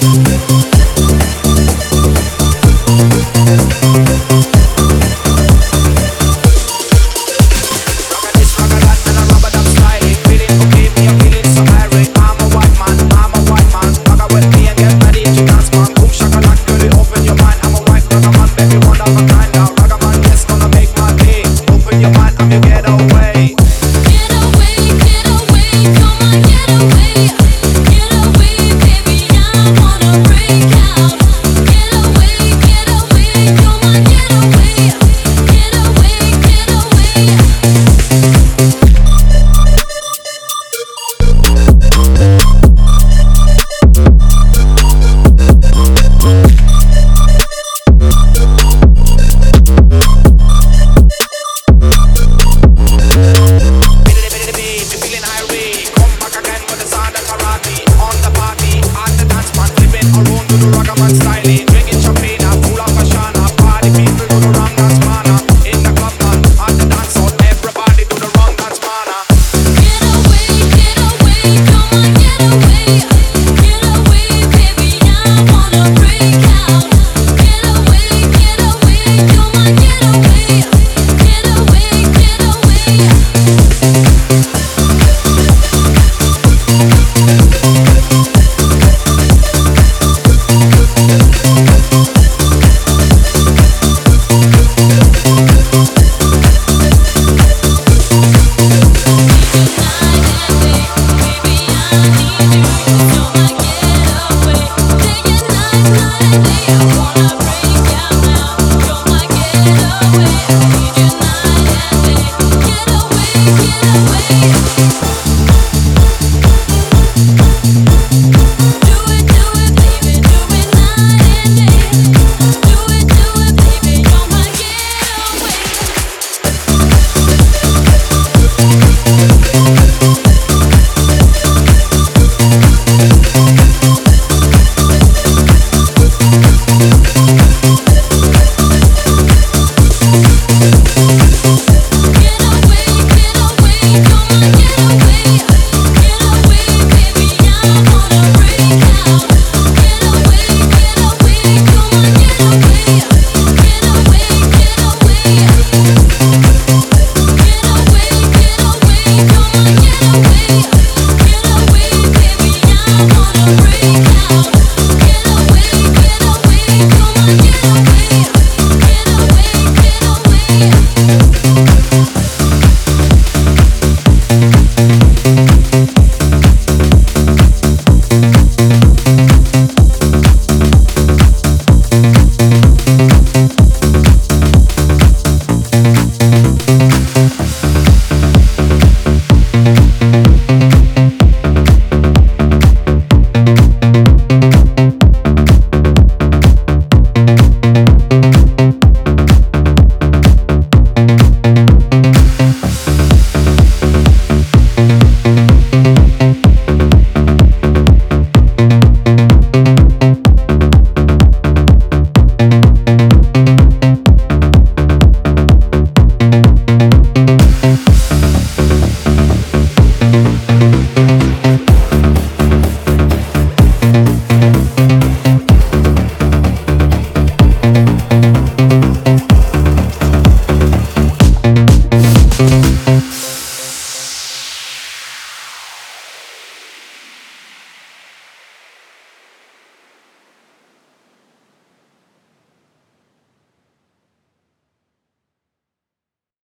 Thank you wanna